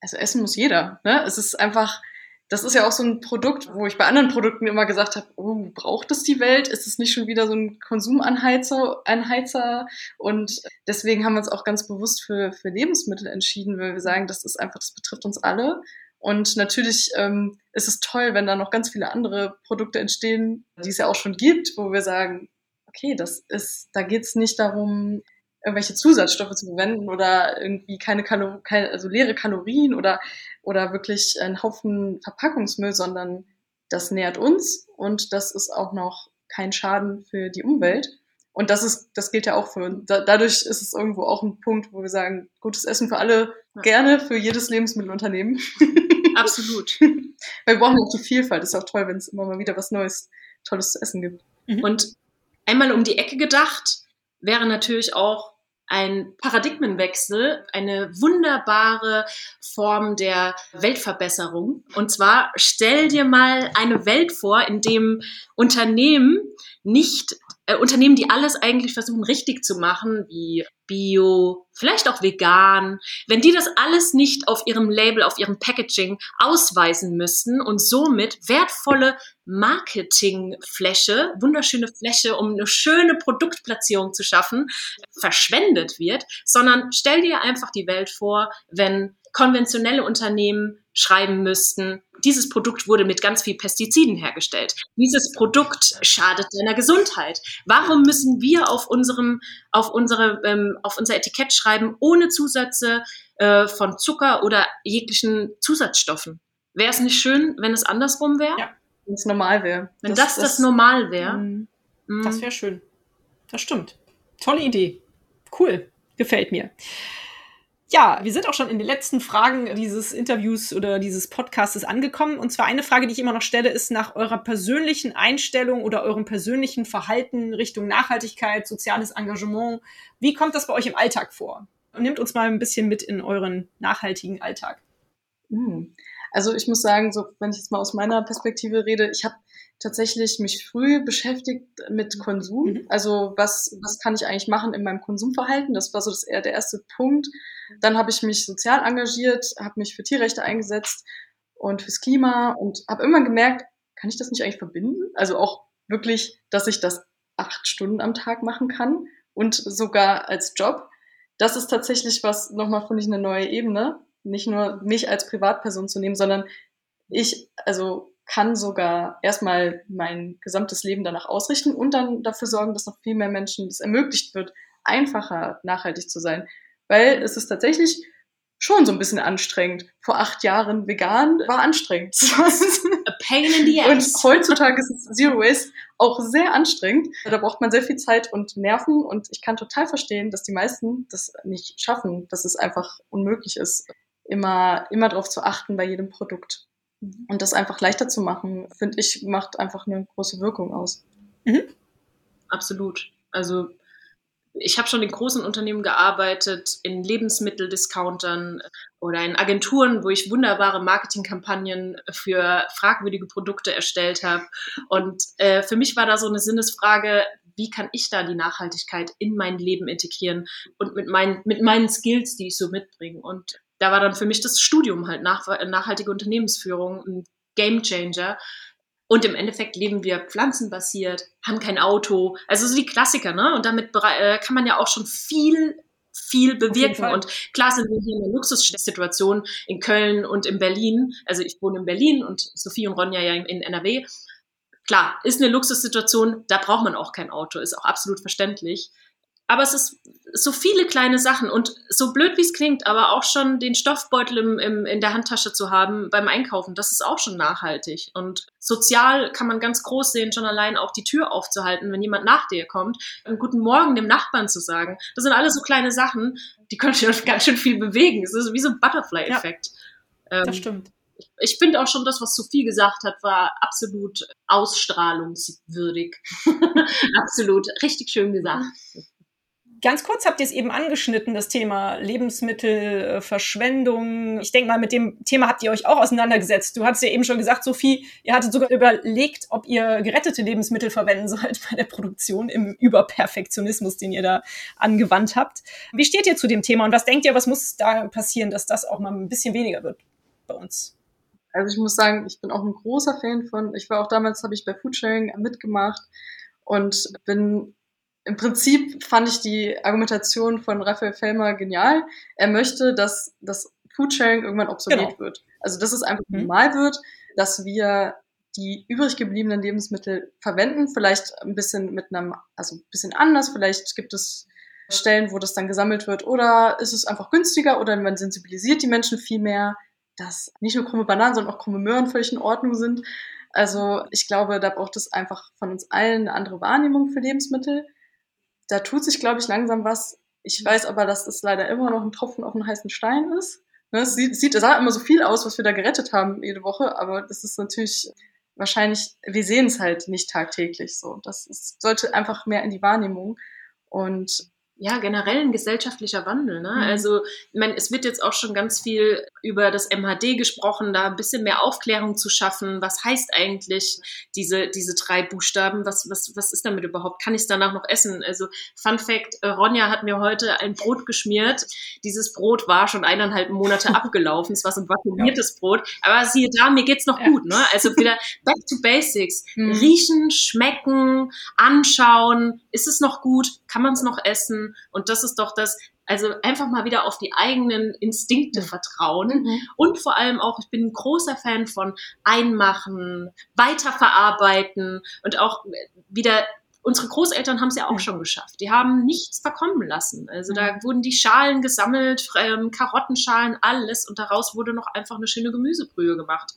also essen muss jeder. Ne? Es ist einfach, das ist ja auch so ein Produkt, wo ich bei anderen Produkten immer gesagt habe, oh, braucht es die Welt? Ist es nicht schon wieder so ein Konsumanheizer? Anheizer? Und deswegen haben wir uns auch ganz bewusst für, für Lebensmittel entschieden, weil wir sagen, das ist einfach, das betrifft uns alle. Und natürlich ähm, ist es toll, wenn da noch ganz viele andere Produkte entstehen, die es ja auch schon gibt, wo wir sagen, okay, das ist, da geht es nicht darum, irgendwelche Zusatzstoffe zu verwenden oder irgendwie keine, Kalor keine also leere Kalorien oder, oder wirklich ein Haufen Verpackungsmüll, sondern das nährt uns und das ist auch noch kein Schaden für die Umwelt. Und das ist, das gilt ja auch für, da, dadurch ist es irgendwo auch ein Punkt, wo wir sagen, gutes Essen für alle, gerne für jedes Lebensmittelunternehmen. Absolut. Weil wir brauchen auch die Vielfalt. ist auch toll, wenn es immer mal wieder was Neues, Tolles zu essen gibt. Mhm. Und einmal um die Ecke gedacht, wäre natürlich auch ein Paradigmenwechsel, eine wunderbare Form der Weltverbesserung. Und zwar stell dir mal eine Welt vor, in dem Unternehmen nicht äh, Unternehmen, die alles eigentlich versuchen richtig zu machen, wie Bio, vielleicht auch vegan, wenn die das alles nicht auf ihrem Label, auf ihrem Packaging ausweisen müssten und somit wertvolle Marketingfläche, wunderschöne Fläche, um eine schöne Produktplatzierung zu schaffen, verschwendet wird, sondern stell dir einfach die Welt vor, wenn konventionelle Unternehmen schreiben müssten, dieses Produkt wurde mit ganz viel Pestiziden hergestellt. Dieses Produkt schadet deiner Gesundheit. Warum müssen wir auf unserem, auf unsere, ähm, auf unser Etikett schreiben, ohne Zusätze äh, von Zucker oder jeglichen Zusatzstoffen? Wäre es nicht schön, wenn es andersrum wäre? Ja, wenn es normal wäre. Wenn das das, das normal wäre. Mm, mm. Das wäre schön. Das stimmt. Tolle Idee. Cool. Gefällt mir. Ja, wir sind auch schon in den letzten Fragen dieses Interviews oder dieses Podcastes angekommen. Und zwar eine Frage, die ich immer noch stelle, ist nach eurer persönlichen Einstellung oder eurem persönlichen Verhalten Richtung Nachhaltigkeit, soziales Engagement. Wie kommt das bei euch im Alltag vor? Und nehmt uns mal ein bisschen mit in euren nachhaltigen Alltag. Hm. Also ich muss sagen, so wenn ich jetzt mal aus meiner Perspektive rede, ich habe tatsächlich mich früh beschäftigt mit Konsum. Mhm. Also was, was kann ich eigentlich machen in meinem Konsumverhalten? Das war so das, eher der erste Punkt. Dann habe ich mich sozial engagiert, habe mich für Tierrechte eingesetzt und fürs Klima und habe immer gemerkt, kann ich das nicht eigentlich verbinden? Also auch wirklich, dass ich das acht Stunden am Tag machen kann und sogar als Job. Das ist tatsächlich was, nochmal finde ich eine neue Ebene. Nicht nur mich als Privatperson zu nehmen, sondern ich, also kann sogar erstmal mein gesamtes Leben danach ausrichten und dann dafür sorgen, dass noch viel mehr Menschen es ermöglicht wird, einfacher nachhaltig zu sein. Weil es ist tatsächlich schon so ein bisschen anstrengend. Vor acht Jahren vegan war anstrengend. A pain in the ass. Und heutzutage ist Zero Waste auch sehr anstrengend. Da braucht man sehr viel Zeit und Nerven und ich kann total verstehen, dass die meisten das nicht schaffen, dass es einfach unmöglich ist, immer, immer darauf zu achten bei jedem Produkt. Und das einfach leichter zu machen, finde ich, macht einfach eine große Wirkung aus. Mhm. Absolut. Also ich habe schon in großen Unternehmen gearbeitet, in Lebensmitteldiscountern oder in Agenturen, wo ich wunderbare Marketingkampagnen für fragwürdige Produkte erstellt habe. Und äh, für mich war da so eine Sinnesfrage, wie kann ich da die Nachhaltigkeit in mein Leben integrieren und mit meinen, mit meinen Skills, die ich so mitbringe. Und da war dann für mich das Studium halt nach, nachhaltige Unternehmensführung ein Game Changer. Und im Endeffekt leben wir pflanzenbasiert, haben kein Auto. Also so die Klassiker, ne? Und damit äh, kann man ja auch schon viel, viel bewirken. Und klar sind wir hier in einer Luxussituation in Köln und in Berlin. Also ich wohne in Berlin und Sophie und Ronja ja in NRW. Klar, ist eine Luxussituation, da braucht man auch kein Auto, ist auch absolut verständlich. Aber es ist so viele kleine Sachen und so blöd wie es klingt, aber auch schon den Stoffbeutel im, im, in der Handtasche zu haben beim Einkaufen, das ist auch schon nachhaltig. Und sozial kann man ganz groß sehen, schon allein auch die Tür aufzuhalten, wenn jemand nach dir kommt, einen guten Morgen dem Nachbarn zu sagen. Das sind alles so kleine Sachen, die können schon ganz schön viel bewegen. Es ist wie so ein Butterfly-Effekt. Ja, das ähm, stimmt ich finde auch schon das, was Sophie gesagt hat, war absolut ausstrahlungswürdig. absolut, richtig schön gesagt. Ganz kurz habt ihr es eben angeschnitten, das Thema Lebensmittelverschwendung. Ich denke mal, mit dem Thema habt ihr euch auch auseinandergesetzt. Du hattest ja eben schon gesagt, Sophie, ihr hattet sogar überlegt, ob ihr gerettete Lebensmittel verwenden sollt bei der Produktion im Überperfektionismus, den ihr da angewandt habt. Wie steht ihr zu dem Thema und was denkt ihr, was muss da passieren, dass das auch mal ein bisschen weniger wird bei uns? Also ich muss sagen, ich bin auch ein großer Fan von, ich war auch damals, habe ich bei Foodsharing mitgemacht und bin im Prinzip fand ich die Argumentation von Raphael Fellmer genial. Er möchte, dass das Foodsharing irgendwann obsolet genau. wird. Also dass es einfach mhm. normal wird, dass wir die übrig gebliebenen Lebensmittel verwenden, vielleicht ein bisschen mit einem, also ein bisschen anders, vielleicht gibt es Stellen, wo das dann gesammelt wird, oder ist es einfach günstiger oder man sensibilisiert die Menschen viel mehr, dass nicht nur krumme Bananen, sondern auch krumme Möhren völlig in Ordnung sind. Also ich glaube, da braucht es einfach von uns allen eine andere Wahrnehmung für Lebensmittel da tut sich, glaube ich, langsam was. Ich weiß aber, dass das leider immer noch ein Tropfen auf einen heißen Stein ist. Ne, es sieht, sieht, es sah immer so viel aus, was wir da gerettet haben jede Woche, aber das ist natürlich wahrscheinlich, wir sehen es halt nicht tagtäglich so. Das ist, sollte einfach mehr in die Wahrnehmung. Und ja, generell ein gesellschaftlicher Wandel. Ne? Mhm. Also, ich meine, es wird jetzt auch schon ganz viel über das MHD gesprochen, da ein bisschen mehr Aufklärung zu schaffen. Was heißt eigentlich diese, diese drei Buchstaben? Was, was, was ist damit überhaupt? Kann ich es danach noch essen? Also, Fun Fact, äh, Ronja hat mir heute ein Brot geschmiert. Dieses Brot war schon eineinhalb Monate abgelaufen. Es war so ein vakuumiertes ja. Brot. Aber siehe da, mir geht's noch ja. gut. Ne? Also wieder back to basics. Mhm. Riechen, schmecken, anschauen. Ist es noch gut? Kann man es noch essen? Und das ist doch das, also einfach mal wieder auf die eigenen Instinkte vertrauen. Mhm. Und vor allem auch, ich bin ein großer Fan von einmachen, weiterverarbeiten und auch wieder unsere Großeltern haben es ja auch schon geschafft. Die haben nichts verkommen lassen. Also da wurden die Schalen gesammelt, ähm, Karottenschalen, alles und daraus wurde noch einfach eine schöne Gemüsebrühe gemacht.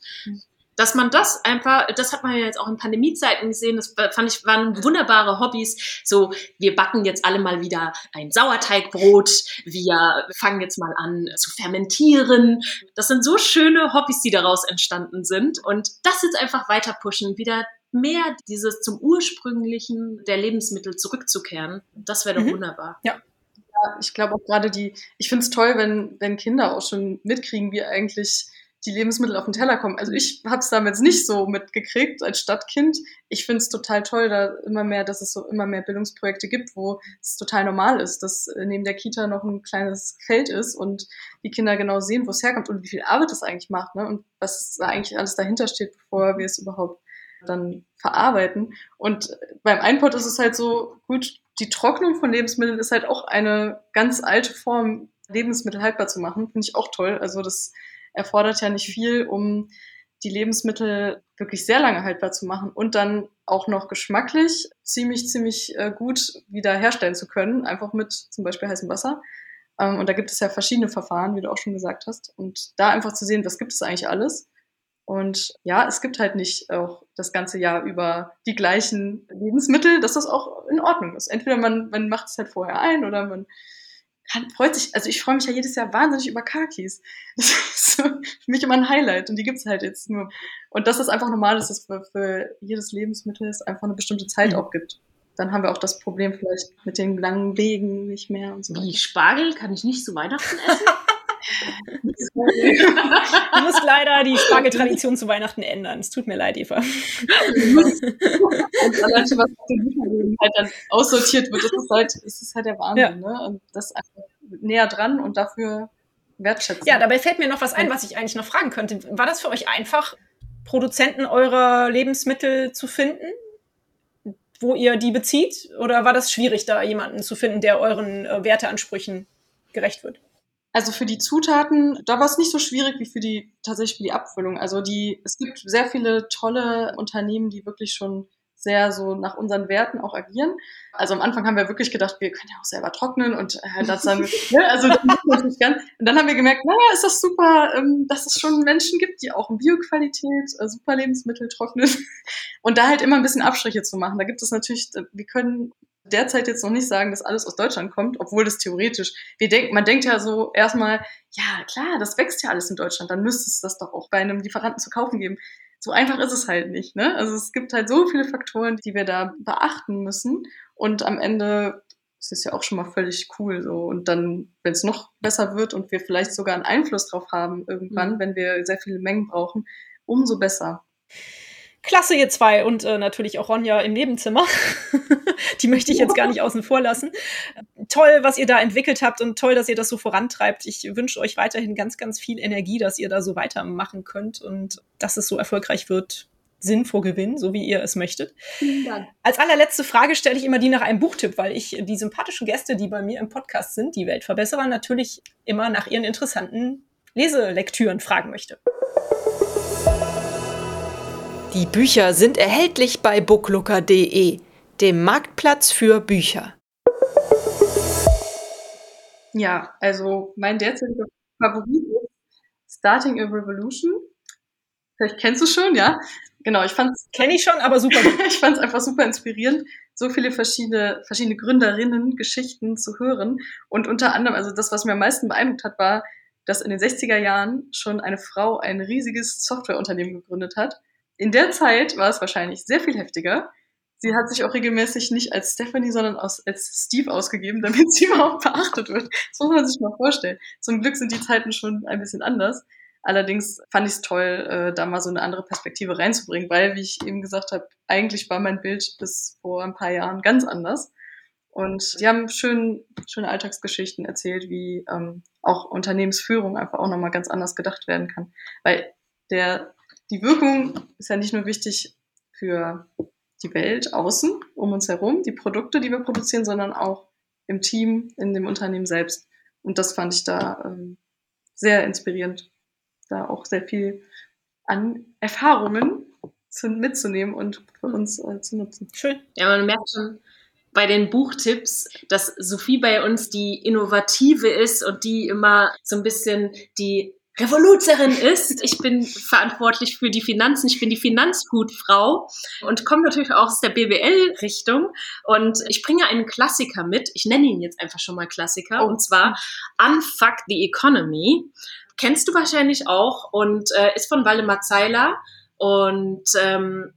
Dass man das einfach, das hat man ja jetzt auch in Pandemiezeiten gesehen, das fand ich, waren wunderbare Hobbys. So, wir backen jetzt alle mal wieder ein Sauerteigbrot, wir fangen jetzt mal an zu fermentieren. Das sind so schöne Hobbys, die daraus entstanden sind. Und das jetzt einfach weiter pushen, wieder mehr dieses zum ursprünglichen der Lebensmittel zurückzukehren. Das wäre doch mhm. wunderbar. Ja. ja ich glaube auch gerade die, ich finde es toll, wenn, wenn Kinder auch schon mitkriegen, wie eigentlich die Lebensmittel auf den Teller kommen. Also ich habe es damals nicht so mitgekriegt als Stadtkind. Ich finde es total toll, da immer mehr, dass es so immer mehr Bildungsprojekte gibt, wo es total normal ist, dass äh, neben der Kita noch ein kleines Feld ist und die Kinder genau sehen, wo es herkommt und wie viel Arbeit es eigentlich macht ne? und was eigentlich alles dahinter steht, bevor wir es überhaupt dann verarbeiten. Und beim Einpot ist es halt so, gut, die Trocknung von Lebensmitteln ist halt auch eine ganz alte Form, Lebensmittel haltbar zu machen. Finde ich auch toll. Also das erfordert ja nicht viel, um die Lebensmittel wirklich sehr lange haltbar zu machen und dann auch noch geschmacklich ziemlich, ziemlich äh, gut wieder herstellen zu können, einfach mit zum Beispiel heißem Wasser. Ähm, und da gibt es ja verschiedene Verfahren, wie du auch schon gesagt hast. Und da einfach zu sehen, was gibt es eigentlich alles. Und ja, es gibt halt nicht auch das ganze Jahr über die gleichen Lebensmittel, dass das auch in Ordnung ist. Entweder man, man macht es halt vorher ein oder man kann, freut sich, also ich freue mich ja jedes Jahr wahnsinnig über Kakis. Das ist so für mich immer ein Highlight und die gibt's halt jetzt nur. Und das ist einfach normal, dass es für, für jedes Lebensmittel es einfach eine bestimmte Zeit mhm. auch gibt. Dann haben wir auch das Problem vielleicht mit den langen Wegen nicht mehr und so. Wie Spargel kann ich nicht zu Weihnachten essen? du musst leider die Spargeltradition zu Weihnachten ändern. Es tut mir leid, Eva. und allein schon, was halt dann aussortiert wird, das ist halt, das ist halt der Wahnsinn. Ja. Ne? Und das einfach näher dran und dafür wertschätzen. Ja, dabei fällt mir noch was ein, was ich eigentlich noch fragen könnte. War das für euch einfach, Produzenten eurer Lebensmittel zu finden? wo ihr die bezieht? Oder war das schwierig, da jemanden zu finden, der euren äh, Werteansprüchen gerecht wird? Also für die Zutaten, da war es nicht so schwierig wie für die tatsächlich für die Abfüllung. Also die, es gibt sehr viele tolle Unternehmen, die wirklich schon sehr so nach unseren Werten auch agieren. Also am Anfang haben wir wirklich gedacht, wir können ja auch selber trocknen und äh, das dann, ne, also das natürlich ganz. Und dann haben wir gemerkt, naja, ist das super, ähm, dass es schon Menschen gibt, die auch in Bioqualität äh, super Lebensmittel trocknen und da halt immer ein bisschen Abstriche zu machen. Da gibt es natürlich, wir können derzeit jetzt noch nicht sagen, dass alles aus Deutschland kommt, obwohl das theoretisch, wir denken, man denkt ja so erstmal, ja klar, das wächst ja alles in Deutschland, dann müsste es das doch auch bei einem Lieferanten zu kaufen geben. So einfach ist es halt nicht. Ne? Also es gibt halt so viele Faktoren, die wir da beachten müssen. Und am Ende ist es ja auch schon mal völlig cool so. Und dann, wenn es noch besser wird und wir vielleicht sogar einen Einfluss drauf haben irgendwann, mhm. wenn wir sehr viele Mengen brauchen, umso besser. Klasse, ihr zwei und äh, natürlich auch Ronja im Nebenzimmer. Die möchte ich jetzt gar nicht außen vor lassen. Toll, was ihr da entwickelt habt und toll, dass ihr das so vorantreibt. Ich wünsche euch weiterhin ganz, ganz viel Energie, dass ihr da so weitermachen könnt und dass es so erfolgreich wird. Sinn vor Gewinn, so wie ihr es möchtet. Vielen Dank. Als allerletzte Frage stelle ich immer die nach einem Buchtipp, weil ich die sympathischen Gäste, die bei mir im Podcast sind, die Weltverbesserer, natürlich immer nach ihren interessanten Leselektüren fragen möchte. Die Bücher sind erhältlich bei booklooker.de, dem Marktplatz für Bücher. Ja, also mein derzeitiger Favorit ist Starting a Revolution. Vielleicht kennst du schon, ja? Genau, ich fand's. Kenne ich schon, aber super. ich fand es einfach super inspirierend, so viele verschiedene, verschiedene Gründerinnen, Geschichten zu hören. Und unter anderem, also das, was mir am meisten beeindruckt hat, war, dass in den 60er Jahren schon eine Frau ein riesiges Softwareunternehmen gegründet hat in der Zeit war es wahrscheinlich sehr viel heftiger. sie hat sich auch regelmäßig nicht als Stephanie, sondern als, als Steve ausgegeben, damit sie überhaupt beachtet wird. Das muss man sich mal vorstellen. Zum Glück sind die Zeiten schon ein bisschen anders. Allerdings fand ich es toll, äh, da mal so eine andere Perspektive reinzubringen, weil, wie ich eben gesagt habe, eigentlich war mein Bild bis vor ein paar Jahren ganz anders. Und die haben schön, schöne Alltagsgeschichten erzählt, wie ähm, auch Unternehmensführung einfach auch nochmal ganz anders gedacht werden kann. Weil der, die Wirkung ist ja nicht nur wichtig für die Welt außen, um uns herum, die Produkte, die wir produzieren, sondern auch im Team, in dem Unternehmen selbst. Und das fand ich da ähm, sehr inspirierend da auch sehr viel an Erfahrungen zu, mitzunehmen und für uns äh, zu nutzen. Schön. Ja, man merkt schon bei den Buchtipps, dass Sophie bei uns die Innovative ist und die immer so ein bisschen die Revoluzerin ist. Ich bin verantwortlich für die Finanzen. Ich bin die Finanzhutfrau und komme natürlich auch aus der BWL-Richtung. Und ich bringe einen Klassiker mit. Ich nenne ihn jetzt einfach schon mal Klassiker. Oh. Und zwar Unfuck the Economy kennst du wahrscheinlich auch und äh, ist von Waldemar Zeiler und ähm,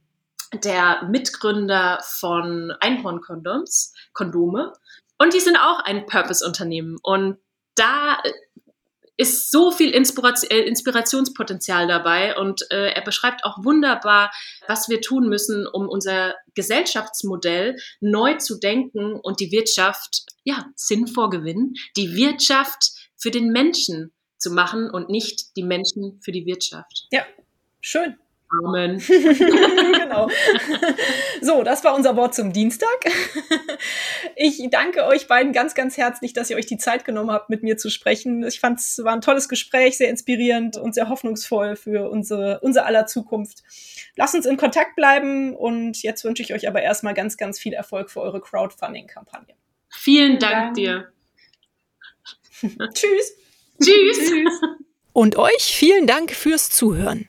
der Mitgründer von Einhorn-Kondoms, Kondome. Und die sind auch ein Purpose-Unternehmen. Und da ist so viel äh, Inspirationspotenzial dabei und äh, er beschreibt auch wunderbar, was wir tun müssen, um unser Gesellschaftsmodell neu zu denken und die Wirtschaft, ja, Sinn vor Gewinn, die Wirtschaft für den Menschen zu machen und nicht die Menschen für die Wirtschaft. Ja, schön. Amen. genau. So, das war unser Wort zum Dienstag. Ich danke euch beiden ganz, ganz herzlich, dass ihr euch die Zeit genommen habt, mit mir zu sprechen. Ich fand es war ein tolles Gespräch, sehr inspirierend und sehr hoffnungsvoll für unsere, unser aller Zukunft. Lasst uns in Kontakt bleiben und jetzt wünsche ich euch aber erstmal ganz, ganz viel Erfolg für eure Crowdfunding-Kampagne. Vielen Dank dir. Tschüss. Tschüss. Und euch vielen Dank fürs Zuhören.